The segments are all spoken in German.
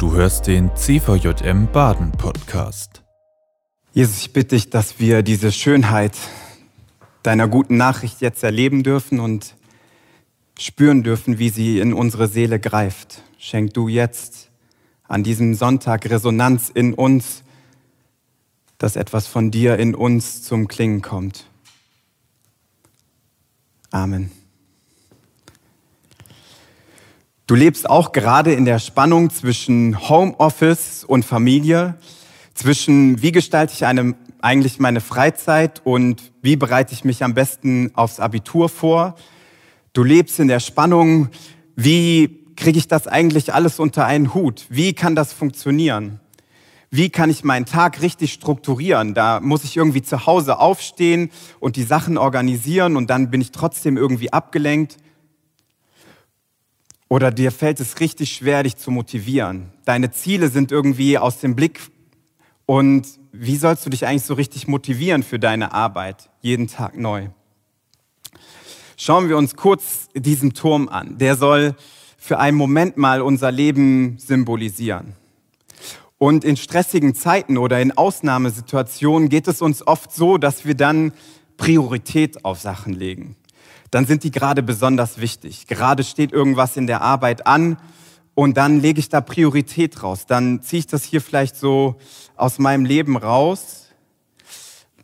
Du hörst den CVJM Baden Podcast. Jesus, ich bitte dich, dass wir diese Schönheit deiner guten Nachricht jetzt erleben dürfen und spüren dürfen, wie sie in unsere Seele greift. Schenk du jetzt an diesem Sonntag Resonanz in uns, dass etwas von dir in uns zum Klingen kommt. Amen. Du lebst auch gerade in der Spannung zwischen Homeoffice und Familie, zwischen wie gestalte ich eine, eigentlich meine Freizeit und wie bereite ich mich am besten aufs Abitur vor. Du lebst in der Spannung, wie kriege ich das eigentlich alles unter einen Hut? Wie kann das funktionieren? Wie kann ich meinen Tag richtig strukturieren? Da muss ich irgendwie zu Hause aufstehen und die Sachen organisieren und dann bin ich trotzdem irgendwie abgelenkt. Oder dir fällt es richtig schwer, dich zu motivieren. Deine Ziele sind irgendwie aus dem Blick. Und wie sollst du dich eigentlich so richtig motivieren für deine Arbeit? Jeden Tag neu. Schauen wir uns kurz diesen Turm an. Der soll für einen Moment mal unser Leben symbolisieren. Und in stressigen Zeiten oder in Ausnahmesituationen geht es uns oft so, dass wir dann Priorität auf Sachen legen dann sind die gerade besonders wichtig. Gerade steht irgendwas in der Arbeit an und dann lege ich da Priorität raus. Dann ziehe ich das hier vielleicht so aus meinem Leben raus.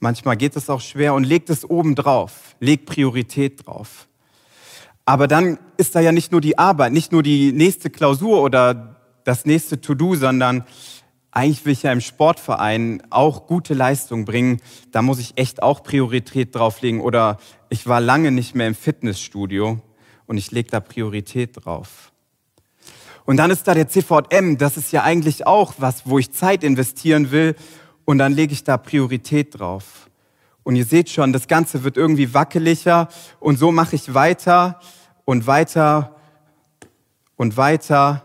Manchmal geht es auch schwer und legt es oben drauf, legt Priorität drauf. Aber dann ist da ja nicht nur die Arbeit, nicht nur die nächste Klausur oder das nächste To-Do, sondern eigentlich will ich ja im Sportverein auch gute Leistung bringen, da muss ich echt auch Priorität drauflegen. Oder ich war lange nicht mehr im Fitnessstudio und ich lege da Priorität drauf. Und dann ist da der CVM, das ist ja eigentlich auch was, wo ich Zeit investieren will und dann lege ich da Priorität drauf. Und ihr seht schon, das Ganze wird irgendwie wackeliger und so mache ich weiter und weiter und weiter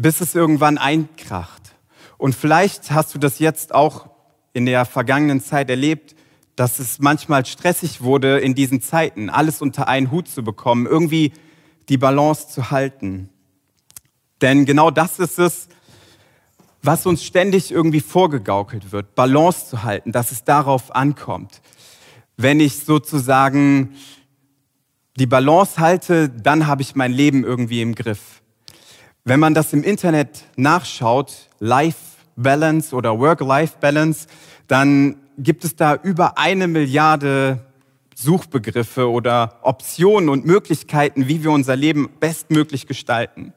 bis es irgendwann einkracht. Und vielleicht hast du das jetzt auch in der vergangenen Zeit erlebt, dass es manchmal stressig wurde, in diesen Zeiten alles unter einen Hut zu bekommen, irgendwie die Balance zu halten. Denn genau das ist es, was uns ständig irgendwie vorgegaukelt wird, Balance zu halten, dass es darauf ankommt. Wenn ich sozusagen die Balance halte, dann habe ich mein Leben irgendwie im Griff. Wenn man das im Internet nachschaut, Life Balance oder Work-Life Balance, dann gibt es da über eine Milliarde Suchbegriffe oder Optionen und Möglichkeiten, wie wir unser Leben bestmöglich gestalten.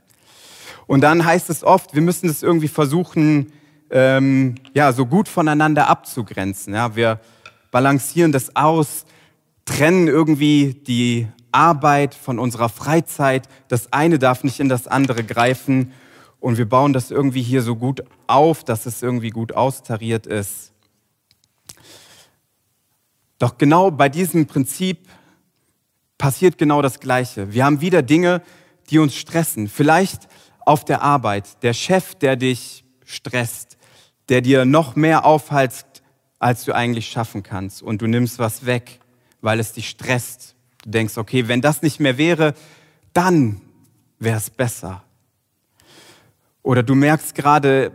Und dann heißt es oft, wir müssen es irgendwie versuchen, ähm, ja, so gut voneinander abzugrenzen. Ja, wir balancieren das aus, trennen irgendwie die Arbeit, von unserer Freizeit. Das eine darf nicht in das andere greifen. Und wir bauen das irgendwie hier so gut auf, dass es irgendwie gut austariert ist. Doch genau bei diesem Prinzip passiert genau das Gleiche. Wir haben wieder Dinge, die uns stressen. Vielleicht auf der Arbeit, der Chef, der dich stresst, der dir noch mehr aufhalst, als du eigentlich schaffen kannst. Und du nimmst was weg, weil es dich stresst, Du denkst, okay, wenn das nicht mehr wäre, dann wäre es besser. Oder du merkst gerade,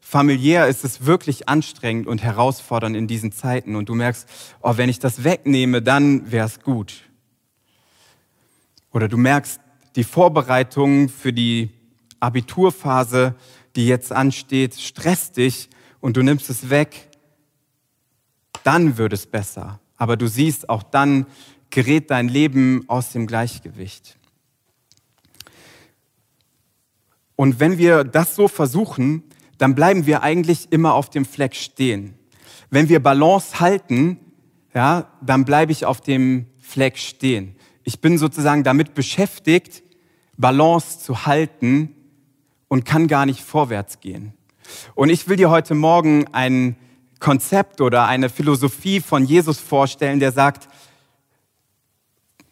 familiär ist es wirklich anstrengend und herausfordernd in diesen Zeiten und du merkst, oh, wenn ich das wegnehme, dann wäre es gut. Oder du merkst, die Vorbereitung für die Abiturphase, die jetzt ansteht, stresst dich und du nimmst es weg, dann wird es besser. Aber du siehst, auch dann gerät dein Leben aus dem Gleichgewicht. Und wenn wir das so versuchen, dann bleiben wir eigentlich immer auf dem Fleck stehen. Wenn wir Balance halten, ja, dann bleibe ich auf dem Fleck stehen. Ich bin sozusagen damit beschäftigt, Balance zu halten und kann gar nicht vorwärts gehen. Und ich will dir heute Morgen ein Konzept oder eine Philosophie von Jesus vorstellen, der sagt,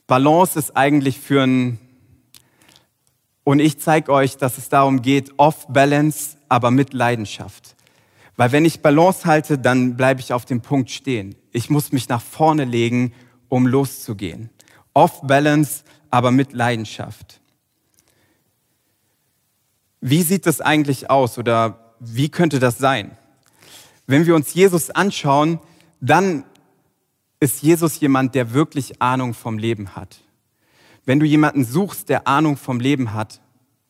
Balance ist eigentlich für ein, und ich zeige euch, dass es darum geht, off-balance, aber mit Leidenschaft. Weil wenn ich Balance halte, dann bleibe ich auf dem Punkt stehen. Ich muss mich nach vorne legen, um loszugehen. Off-balance, aber mit Leidenschaft. Wie sieht das eigentlich aus oder wie könnte das sein? Wenn wir uns Jesus anschauen, dann ist Jesus jemand, der wirklich Ahnung vom Leben hat. Wenn du jemanden suchst, der Ahnung vom Leben hat,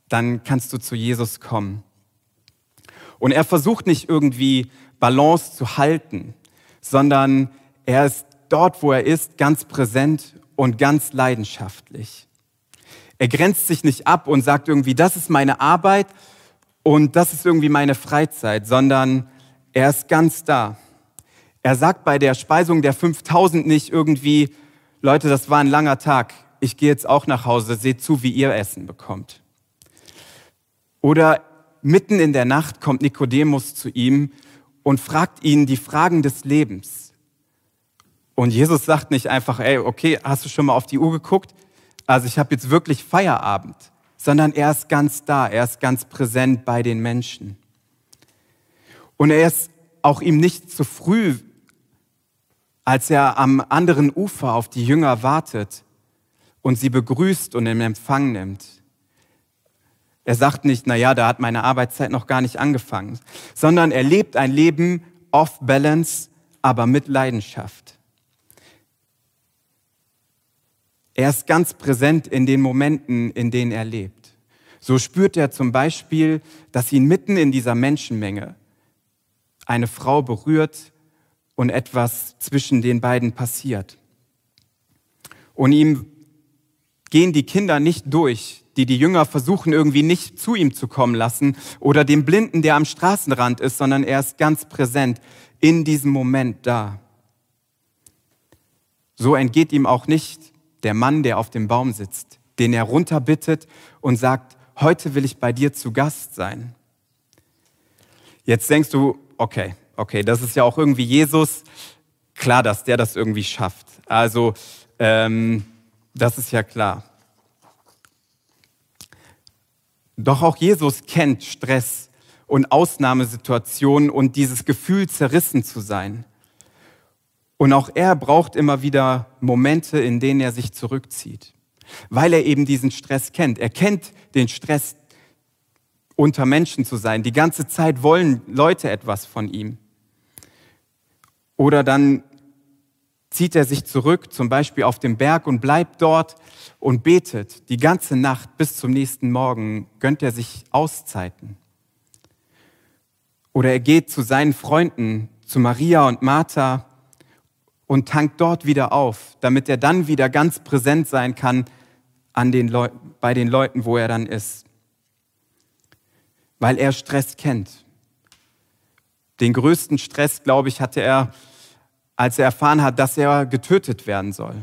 dann kannst du zu Jesus kommen. Und er versucht nicht irgendwie Balance zu halten, sondern er ist dort, wo er ist, ganz präsent und ganz leidenschaftlich. Er grenzt sich nicht ab und sagt irgendwie, das ist meine Arbeit und das ist irgendwie meine Freizeit, sondern er ist ganz da. Er sagt bei der Speisung der 5000 nicht irgendwie, Leute, das war ein langer Tag, ich gehe jetzt auch nach Hause, seht zu, wie ihr Essen bekommt. Oder mitten in der Nacht kommt Nikodemus zu ihm und fragt ihn die Fragen des Lebens. Und Jesus sagt nicht einfach, ey, okay, hast du schon mal auf die Uhr geguckt? Also ich habe jetzt wirklich Feierabend, sondern er ist ganz da, er ist ganz präsent bei den Menschen. Und er ist auch ihm nicht zu früh, als er am anderen Ufer auf die Jünger wartet und sie begrüßt und in Empfang nimmt. Er sagt nicht, na ja, da hat meine Arbeitszeit noch gar nicht angefangen, sondern er lebt ein Leben off balance, aber mit Leidenschaft. Er ist ganz präsent in den Momenten, in denen er lebt. So spürt er zum Beispiel, dass ihn mitten in dieser Menschenmenge eine Frau berührt und etwas zwischen den beiden passiert. Und ihm gehen die Kinder nicht durch, die die Jünger versuchen irgendwie nicht zu ihm zu kommen lassen oder dem Blinden, der am Straßenrand ist, sondern er ist ganz präsent in diesem Moment da. So entgeht ihm auch nicht der Mann, der auf dem Baum sitzt, den er runterbittet und sagt, heute will ich bei dir zu Gast sein. Jetzt denkst du, okay, okay, das ist ja auch irgendwie Jesus. Klar, dass der das irgendwie schafft. Also, ähm, das ist ja klar. Doch auch Jesus kennt Stress und Ausnahmesituationen und dieses Gefühl, zerrissen zu sein. Und auch er braucht immer wieder Momente, in denen er sich zurückzieht, weil er eben diesen Stress kennt. Er kennt den Stress, unter Menschen zu sein. Die ganze Zeit wollen Leute etwas von ihm. Oder dann zieht er sich zurück, zum Beispiel auf dem Berg und bleibt dort und betet. Die ganze Nacht bis zum nächsten Morgen gönnt er sich Auszeiten. Oder er geht zu seinen Freunden, zu Maria und Martha und tankt dort wieder auf, damit er dann wieder ganz präsent sein kann an den bei den Leuten, wo er dann ist. Weil er Stress kennt. Den größten Stress, glaube ich, hatte er als er erfahren hat, dass er getötet werden soll.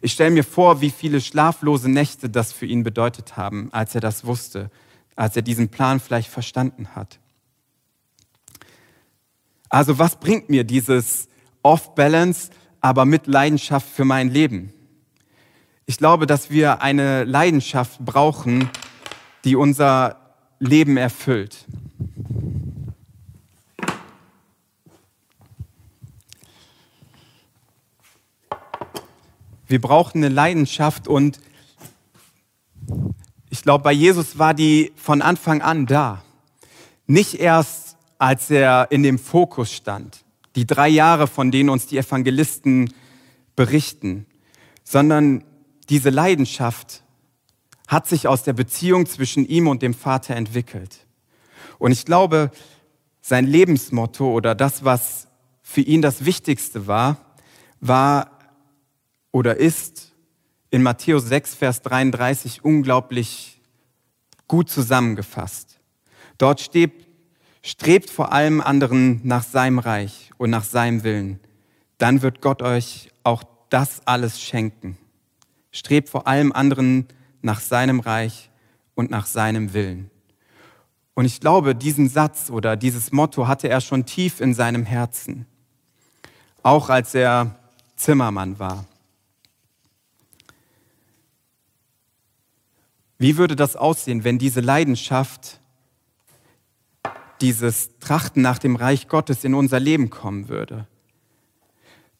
Ich stelle mir vor, wie viele schlaflose Nächte das für ihn bedeutet haben, als er das wusste, als er diesen Plan vielleicht verstanden hat. Also was bringt mir dieses Off-Balance, aber mit Leidenschaft für mein Leben? Ich glaube, dass wir eine Leidenschaft brauchen, die unser Leben erfüllt. Wir brauchen eine Leidenschaft und ich glaube, bei Jesus war die von Anfang an da. Nicht erst, als er in dem Fokus stand, die drei Jahre, von denen uns die Evangelisten berichten, sondern diese Leidenschaft hat sich aus der Beziehung zwischen ihm und dem Vater entwickelt. Und ich glaube, sein Lebensmotto oder das, was für ihn das Wichtigste war, war oder ist in Matthäus 6, Vers 33 unglaublich gut zusammengefasst. Dort steht, strebt vor allem anderen nach seinem Reich und nach seinem Willen. Dann wird Gott euch auch das alles schenken. Strebt vor allem anderen nach seinem Reich und nach seinem Willen. Und ich glaube, diesen Satz oder dieses Motto hatte er schon tief in seinem Herzen, auch als er Zimmermann war. Wie würde das aussehen, wenn diese Leidenschaft, dieses Trachten nach dem Reich Gottes in unser Leben kommen würde?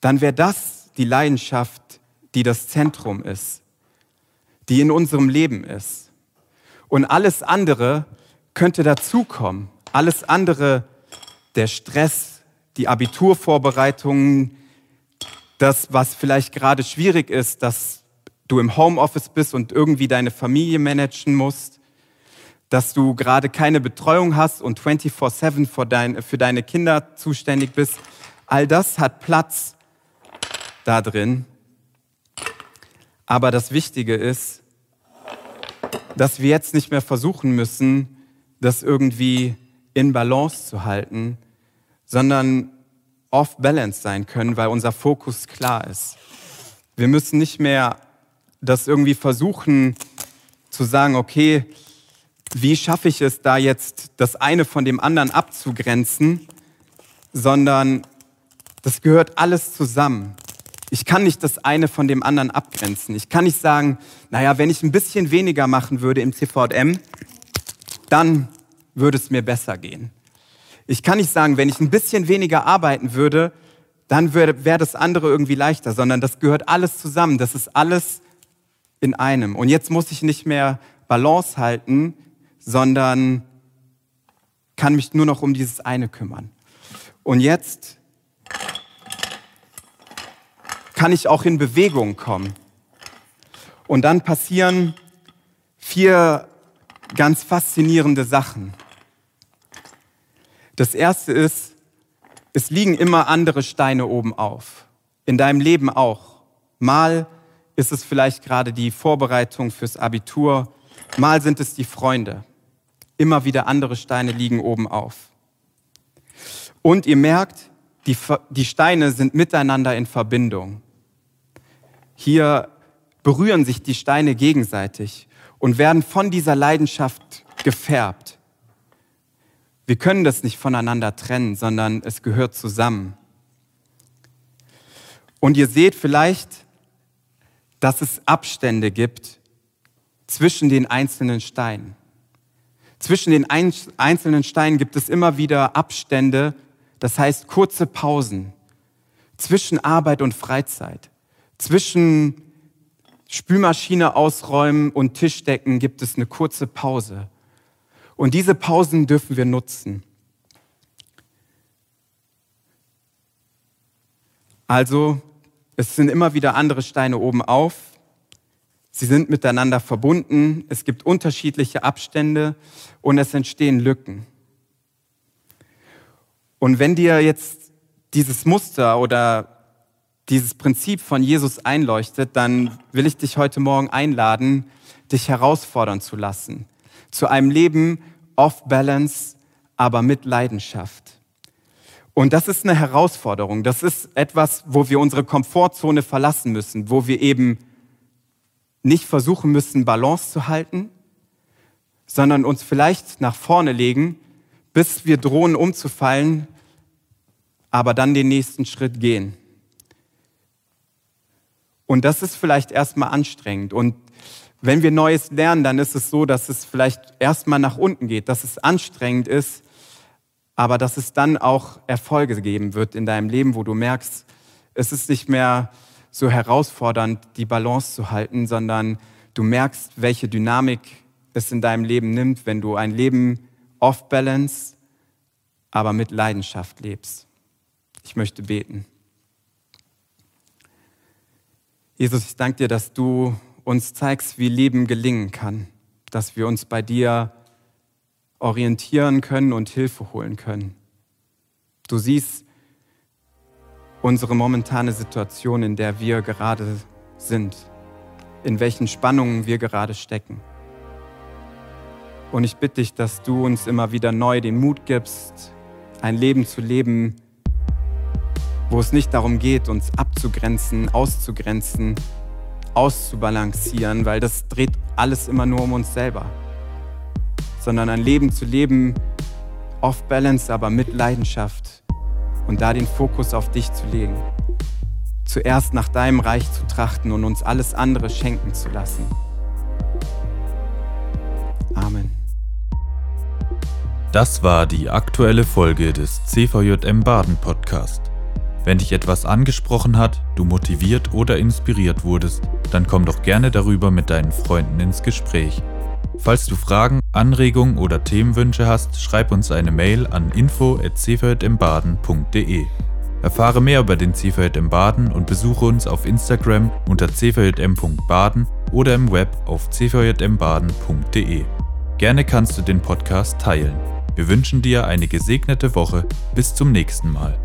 Dann wäre das die Leidenschaft, die das Zentrum ist, die in unserem Leben ist. Und alles andere könnte dazukommen. Alles andere, der Stress, die Abiturvorbereitungen, das, was vielleicht gerade schwierig ist, dass du im Homeoffice bist und irgendwie deine Familie managen musst, dass du gerade keine Betreuung hast und 24/7 für, dein, für deine Kinder zuständig bist. All das hat Platz da drin. Aber das Wichtige ist, dass wir jetzt nicht mehr versuchen müssen, das irgendwie in Balance zu halten, sondern off-balance sein können, weil unser Fokus klar ist. Wir müssen nicht mehr das irgendwie versuchen zu sagen, okay, wie schaffe ich es da jetzt, das eine von dem anderen abzugrenzen, sondern das gehört alles zusammen. Ich kann nicht das eine von dem anderen abgrenzen. Ich kann nicht sagen, naja, wenn ich ein bisschen weniger machen würde im CVM, dann würde es mir besser gehen. Ich kann nicht sagen, wenn ich ein bisschen weniger arbeiten würde, dann wäre wär das andere irgendwie leichter, sondern das gehört alles zusammen. Das ist alles in einem. Und jetzt muss ich nicht mehr Balance halten, sondern kann mich nur noch um dieses eine kümmern. Und jetzt kann ich auch in Bewegung kommen. Und dann passieren vier ganz faszinierende Sachen. Das erste ist, es liegen immer andere Steine oben auf. In deinem Leben auch. Mal ist es vielleicht gerade die Vorbereitung fürs Abitur, mal sind es die Freunde. Immer wieder andere Steine liegen oben auf. Und ihr merkt, die, die Steine sind miteinander in Verbindung. Hier berühren sich die Steine gegenseitig und werden von dieser Leidenschaft gefärbt. Wir können das nicht voneinander trennen, sondern es gehört zusammen. Und ihr seht vielleicht, dass es Abstände gibt zwischen den einzelnen Steinen. Zwischen den einzelnen Steinen gibt es immer wieder Abstände, das heißt kurze Pausen zwischen Arbeit und Freizeit. Zwischen Spülmaschine ausräumen und Tischdecken gibt es eine kurze Pause. Und diese Pausen dürfen wir nutzen. Also, es sind immer wieder andere Steine oben auf. Sie sind miteinander verbunden. Es gibt unterschiedliche Abstände und es entstehen Lücken. Und wenn dir jetzt dieses Muster oder dieses Prinzip von Jesus einleuchtet, dann will ich dich heute Morgen einladen, dich herausfordern zu lassen. Zu einem Leben off-balance, aber mit Leidenschaft. Und das ist eine Herausforderung. Das ist etwas, wo wir unsere Komfortzone verlassen müssen, wo wir eben nicht versuchen müssen, Balance zu halten, sondern uns vielleicht nach vorne legen, bis wir drohen umzufallen, aber dann den nächsten Schritt gehen. Und das ist vielleicht erstmal anstrengend. Und wenn wir Neues lernen, dann ist es so, dass es vielleicht erstmal nach unten geht, dass es anstrengend ist, aber dass es dann auch Erfolge geben wird in deinem Leben, wo du merkst, es ist nicht mehr so herausfordernd, die Balance zu halten, sondern du merkst, welche Dynamik es in deinem Leben nimmt, wenn du ein Leben off-balance, aber mit Leidenschaft lebst. Ich möchte beten. Jesus, ich danke dir, dass du uns zeigst, wie Leben gelingen kann, dass wir uns bei dir orientieren können und Hilfe holen können. Du siehst unsere momentane Situation, in der wir gerade sind, in welchen Spannungen wir gerade stecken. Und ich bitte dich, dass du uns immer wieder neu den Mut gibst, ein Leben zu leben, wo es nicht darum geht, uns abzugrenzen, auszugrenzen, auszubalancieren, weil das dreht alles immer nur um uns selber, sondern ein Leben zu leben, off-balance, aber mit Leidenschaft und da den Fokus auf dich zu legen. Zuerst nach deinem Reich zu trachten und uns alles andere schenken zu lassen. Amen. Das war die aktuelle Folge des CVJM Baden Podcast. Wenn dich etwas angesprochen hat, du motiviert oder inspiriert wurdest, dann komm doch gerne darüber mit deinen Freunden ins Gespräch. Falls du Fragen, Anregungen oder Themenwünsche hast, schreib uns eine Mail an info@cvjmbaden.de. Erfahre mehr über den CVJM Baden und besuche uns auf Instagram unter cvjm.baden oder im Web auf cvjmbaden.de. Gerne kannst du den Podcast teilen. Wir wünschen dir eine gesegnete Woche. Bis zum nächsten Mal.